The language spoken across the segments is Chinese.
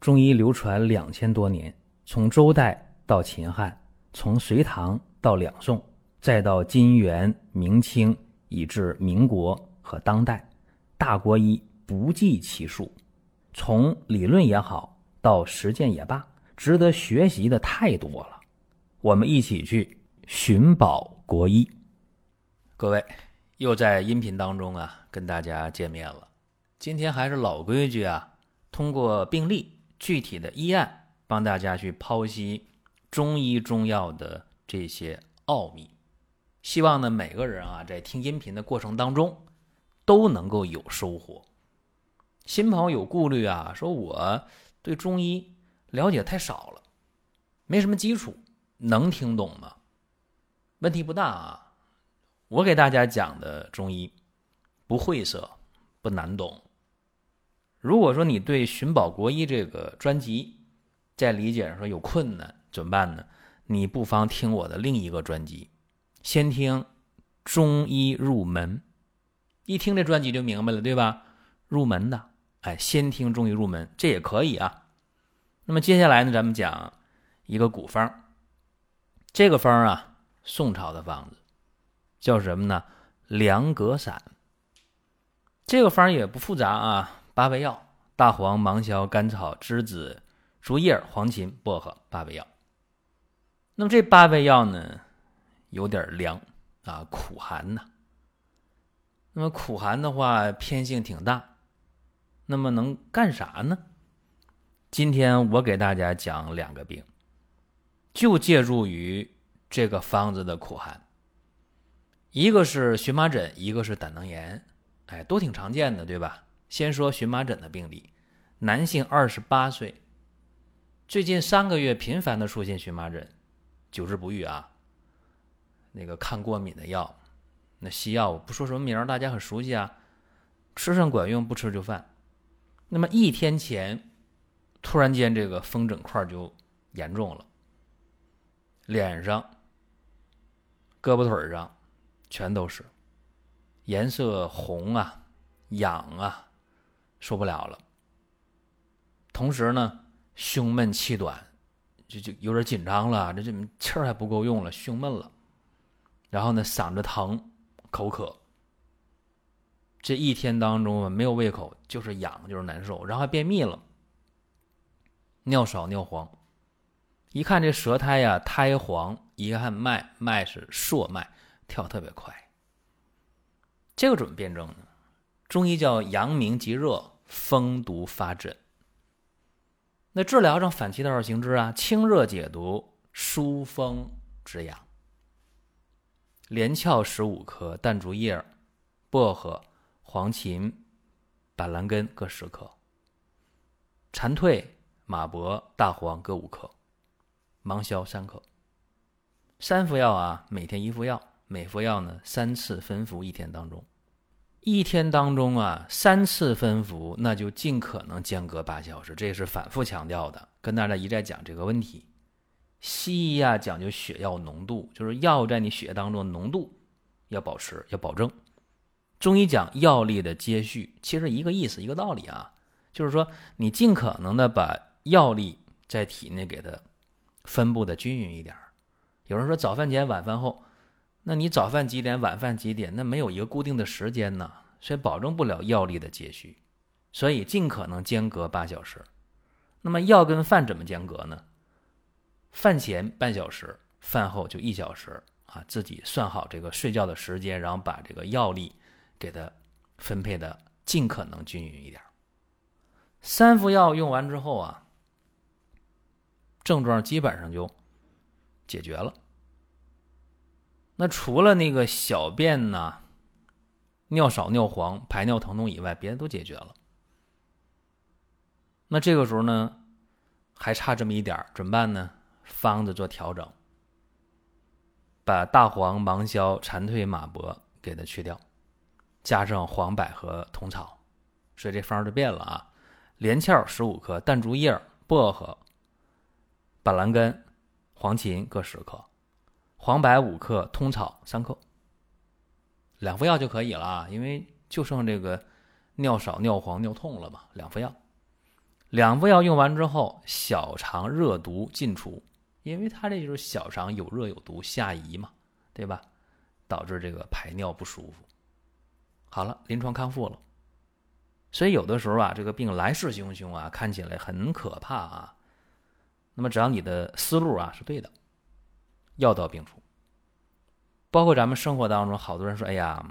中医流传两千多年，从周代到秦汉，从隋唐到两宋，再到金元明清，以至民国和当代，大国医不计其数。从理论也好，到实践也罢，值得学习的太多了。我们一起去寻宝国医。各位，又在音频当中啊，跟大家见面了。今天还是老规矩啊，通过病例。具体的医案，帮大家去剖析中医中药的这些奥秘。希望呢，每个人啊，在听音频的过程当中，都能够有收获。新朋友有顾虑啊，说我对中医了解太少了，没什么基础，能听懂吗？问题不大啊。我给大家讲的中医不晦涩，不难懂。如果说你对《寻宝国医》这个专辑在理解上说有困难，怎么办呢？你不妨听我的另一个专辑，先听《中医入门》，一听这专辑就明白了，对吧？入门的，哎，先听《中医入门》，这也可以啊。那么接下来呢，咱们讲一个古方，这个方啊，宋朝的方子，叫什么呢？凉葛散。这个方也不复杂啊。八味药：大黄、芒硝、甘草、栀子、竹叶、黄芩、薄荷。八味药。那么这八味药呢，有点凉啊，苦寒呐。那么苦寒的话，偏性挺大。那么能干啥呢？今天我给大家讲两个病，就借助于这个方子的苦寒。一个是荨麻疹，一个是胆囊炎，哎，都挺常见的，对吧？先说荨麻疹的病例，男性，二十八岁，最近三个月频繁的出现荨麻疹，久治不愈啊。那个抗过敏的药，那西药我不说什么名大家很熟悉啊，吃上管用，不吃就犯。那么一天前，突然间这个风疹块就严重了，脸上、胳膊腿上全都是，颜色红啊，痒啊。受不了了，同时呢，胸闷气短，就就有点紧张了，这这气儿还不够用了，胸闷了，然后呢，嗓子疼，口渴，这一天当中啊，没有胃口，就是痒，就是难受，然后还便秘了，尿少尿黄，一看这舌苔呀苔黄，一看脉脉是硕脉，跳特别快，这个怎么辩证呢？中医叫阳明极热，风毒发疹。那治疗上反其道而行之啊，清热解毒，疏风止痒。连翘十五克，淡竹叶、薄荷、黄芩、板蓝根各十克，蝉蜕、马勃、大黄各五克，芒硝三克。三服药啊，每天一服药，每服药呢三次分服一天当中。一天当中啊，三次分服，那就尽可能间隔八小时，这是反复强调的，跟大家一再讲这个问题。西医啊讲究血药浓度，就是药在你血液当中浓度要保持，要保证。中医讲药力的接续，其实一个意思，一个道理啊，就是说你尽可能的把药力在体内给它分布的均匀一点。有人说早饭前、晚饭后。那你早饭几点，晚饭几点？那没有一个固定的时间呢，所以保证不了药力的接续，所以尽可能间隔八小时。那么药跟饭怎么间隔呢？饭前半小时，饭后就一小时啊，自己算好这个睡觉的时间，然后把这个药力给它分配的尽可能均匀一点。三副药用完之后啊，症状基本上就解决了。那除了那个小便呢，尿少尿黄、排尿疼痛以外，别的都解决了。那这个时候呢，还差这么一点怎么办呢？方子做调整，把大黄、芒硝、蝉蜕、马勃给它去掉，加上黄柏和虫草，所以这方就变了啊。连翘十五克，淡竹叶、薄荷、板蓝根、黄芩各十克。黄柏五克，通草三克，两副药就可以了啊，因为就剩这个尿少、尿黄、尿痛了嘛，两副药。两副药用完之后，小肠热毒尽除，因为他这就是小肠有热有毒下移嘛，对吧？导致这个排尿不舒服。好了，临床康复了。所以有的时候啊，这个病来势汹汹啊，看起来很可怕啊。那么只要你的思路啊是对的，药到病除。包括咱们生活当中，好多人说：“哎呀，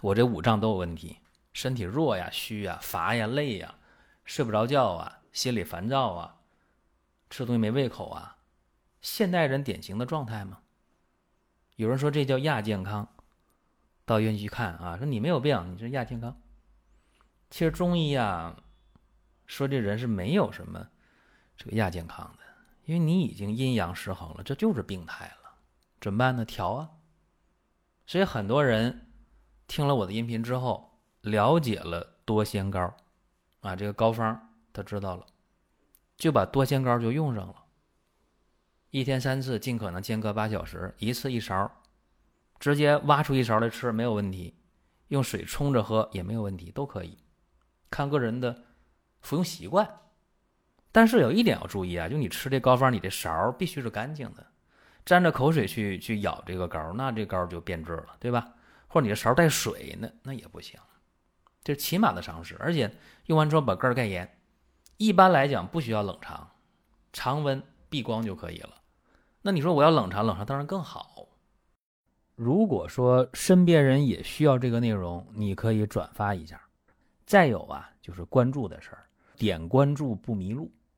我这五脏都有问题，身体弱呀、虚呀、乏呀、累呀。”睡不着觉啊，心里烦躁啊，吃东西没胃口啊，现代人典型的状态吗？有人说这叫亚健康，到医院去看啊，说你没有病，你是亚健康。其实中医啊，说这人是没有什么这个亚健康的，因为你已经阴阳失衡了，这就是病态了，怎么办呢？调啊。所以很多人听了我的音频之后，了解了多仙膏。啊，这个膏方他知道了，就把多仙膏就用上了。一天三次，尽可能间隔八小时，一次一勺，直接挖出一勺来吃没有问题，用水冲着喝也没有问题，都可以，看个人的服用习惯。但是有一点要注意啊，就你吃这膏方，你这勺必须是干净的，沾着口水去去舀这个膏，那这膏就变质了，对吧？或者你的勺带水，那那也不行。这是起码的常识，而且用完之后把盖儿盖严。一般来讲不需要冷藏，常温避光就可以了。那你说我要冷藏，冷藏当然更好。如果说身边人也需要这个内容，你可以转发一下。再有啊，就是关注的事儿，点关注不迷路，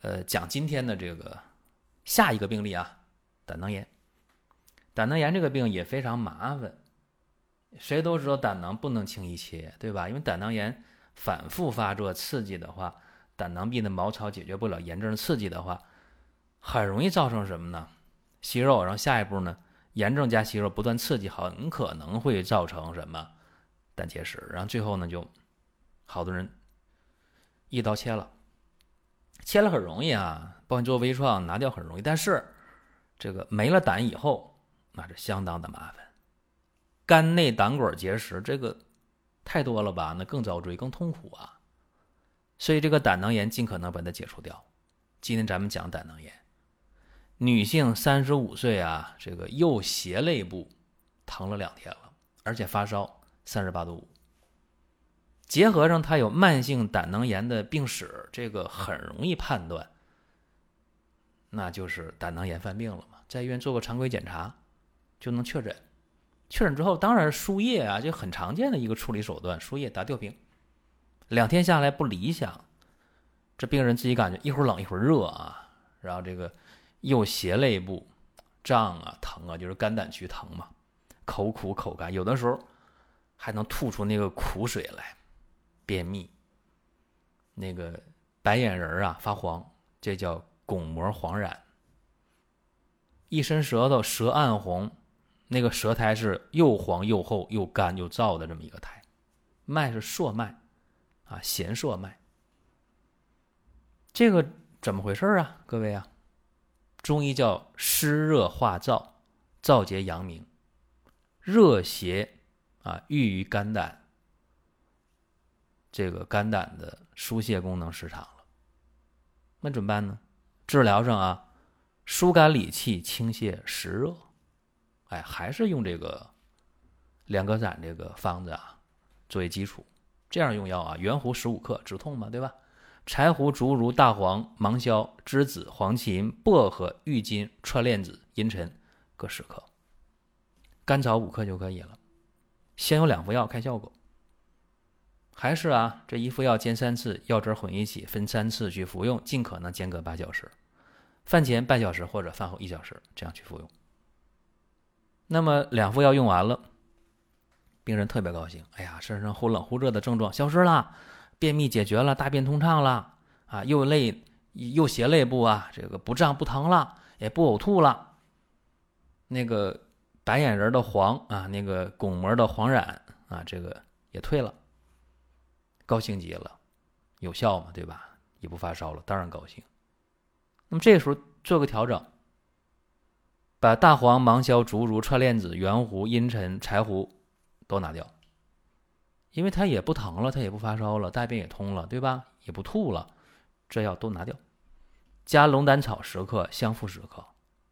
呃讲今天的这个下一个病例啊，胆囊炎。胆囊炎这个病也非常麻烦，谁都知道胆囊不能轻易切，对吧？因为胆囊炎。反复发作刺激的话，胆囊壁的毛糙解决不了炎症刺激的话，很容易造成什么呢？息肉，然后下一步呢，炎症加息肉不断刺激，很可能会造成什么？胆结石，然后最后呢，就好多人一刀切了，切了很容易啊，帮你做微创拿掉很容易，但是这个没了胆以后，那是相当的麻烦，肝内胆管结石这个。太多了吧？那更遭罪，更痛苦啊！所以这个胆囊炎尽可能把它解除掉。今天咱们讲胆囊炎，女性三十五岁啊，这个右胁肋部疼了两天了，而且发烧三十八度五。结合上他有慢性胆囊炎的病史，这个很容易判断，那就是胆囊炎犯病了嘛。在医院做个常规检查，就能确诊。确诊之后，当然输液啊，就很常见的一个处理手段，输液打吊瓶。两天下来不理想，这病人自己感觉一会儿冷一会儿热啊，然后这个右胁肋部胀啊、疼啊，就是肝胆区疼嘛，口苦口干，有的时候还能吐出那个苦水来，便秘。那个白眼仁啊发黄，这叫巩膜黄染。一伸舌头，舌暗红。那个舌苔是又黄又厚又干又燥的这么一个苔，脉是硕脉，啊，弦硕脉。这个怎么回事啊？各位啊，中医叫湿热化燥，燥结阳明，热邪啊郁于肝胆，这个肝胆的疏泄功能失常了。那怎么办呢？治疗上啊，疏肝理气，清泻湿热。哎，还是用这个两个散这个方子啊作为基础，这样用药啊，圆弧十五克止痛嘛，对吧？柴胡、竹茹、大黄、芒硝、栀子、黄芩、薄荷、郁金、川链子、茵陈各十克，甘草五克就可以了。先有两副药看效果，还是啊，这一副药煎三次，药汁混一起，分三次去服用，尽可能间隔八小时，饭前半小时或者饭后一小时这样去服用。那么两副药用完了，病人特别高兴。哎呀，身上忽冷忽热的症状消失了，便秘解决了，大便通畅了，啊，又累又斜肋部啊，这个不胀不疼了，也不呕吐了。那个白眼仁的黄啊，那个巩膜的黄染啊，这个也退了，高兴极了，有效嘛，对吧？也不发烧了，当然高兴。那么这个时候做个调整，把大黄、芒硝、竹茹、串链子、圆胡、茵陈、柴胡都拿掉，因为它也不疼了，它也不发烧了，大便也通了，对吧？也不吐了，这药都拿掉，加龙胆草十克，香附十克。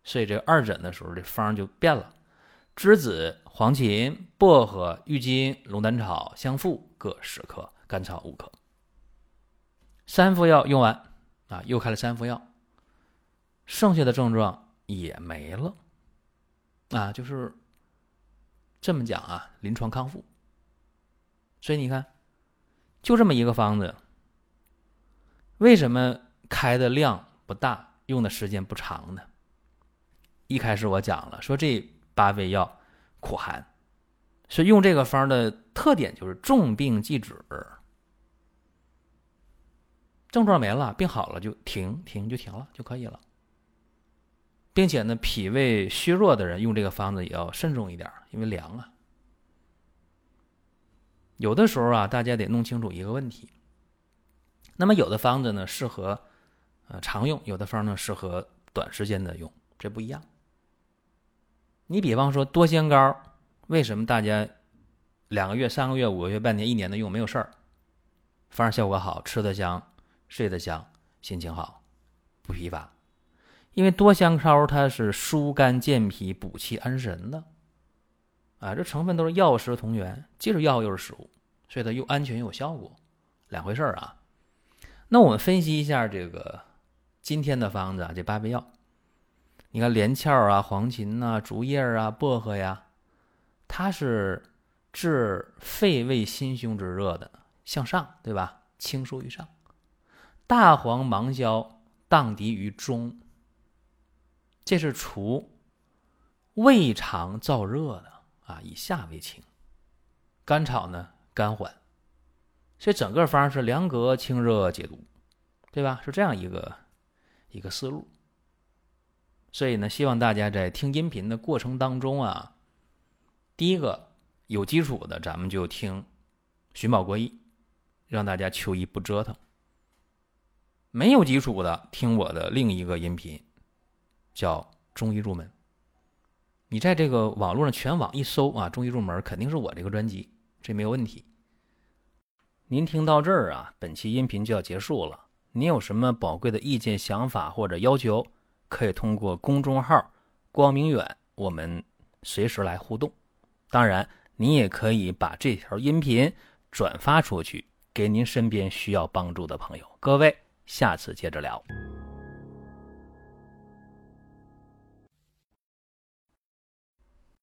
所以这二诊的时候，这方就变了：栀子、黄芩、薄荷、郁金、龙胆草、香附各十克，甘草五克。三副药用完啊，又开了三副药，剩下的症状也没了啊，就是这么讲啊，临床康复。所以你看，就这么一个方子，为什么开的量不大，用的时间不长呢？一开始我讲了，说这八味药苦寒，是用这个方的特点就是重病忌止，症状没了，病好了就停停就停了就可以了，并且呢，脾胃虚弱的人用这个方子也要慎重一点，因为凉啊。有的时候啊，大家得弄清楚一个问题。那么有的方子呢适合呃常用，有的方呢适合短时间的用，这不一样。你比方说多仙膏，为什么大家两个月、三个月、五个月、半年、一年的用没有事儿？反而效果好，吃得香，睡得香，心情好，不疲乏。因为多香膏它是疏肝健脾、补气安神的，啊，这成分都是药食同源，既是药又是食物，所以它又安全又有效果，两回事儿啊。那我们分析一下这个今天的方子啊，这八味药。你看连翘啊、黄芩呐、竹叶啊、薄荷呀，它是治肺胃心胸之热的，向上，对吧？清疏于上。大黄、芒硝荡涤于中，这是除胃肠燥热的啊，以下为清。甘草呢，甘缓，所以整个方是凉格清热解毒，对吧？是这样一个一个思路。所以呢，希望大家在听音频的过程当中啊，第一个有基础的，咱们就听寻宝国医，让大家求医不折腾；没有基础的，听我的另一个音频，叫中医入门。你在这个网络上全网一搜啊，中医入门肯定是我这个专辑，这没有问题。您听到这儿啊，本期音频就要结束了。您有什么宝贵的意见、想法或者要求？可以通过公众号“光明远”，我们随时来互动。当然，你也可以把这条音频转发出去，给您身边需要帮助的朋友。各位，下次接着聊。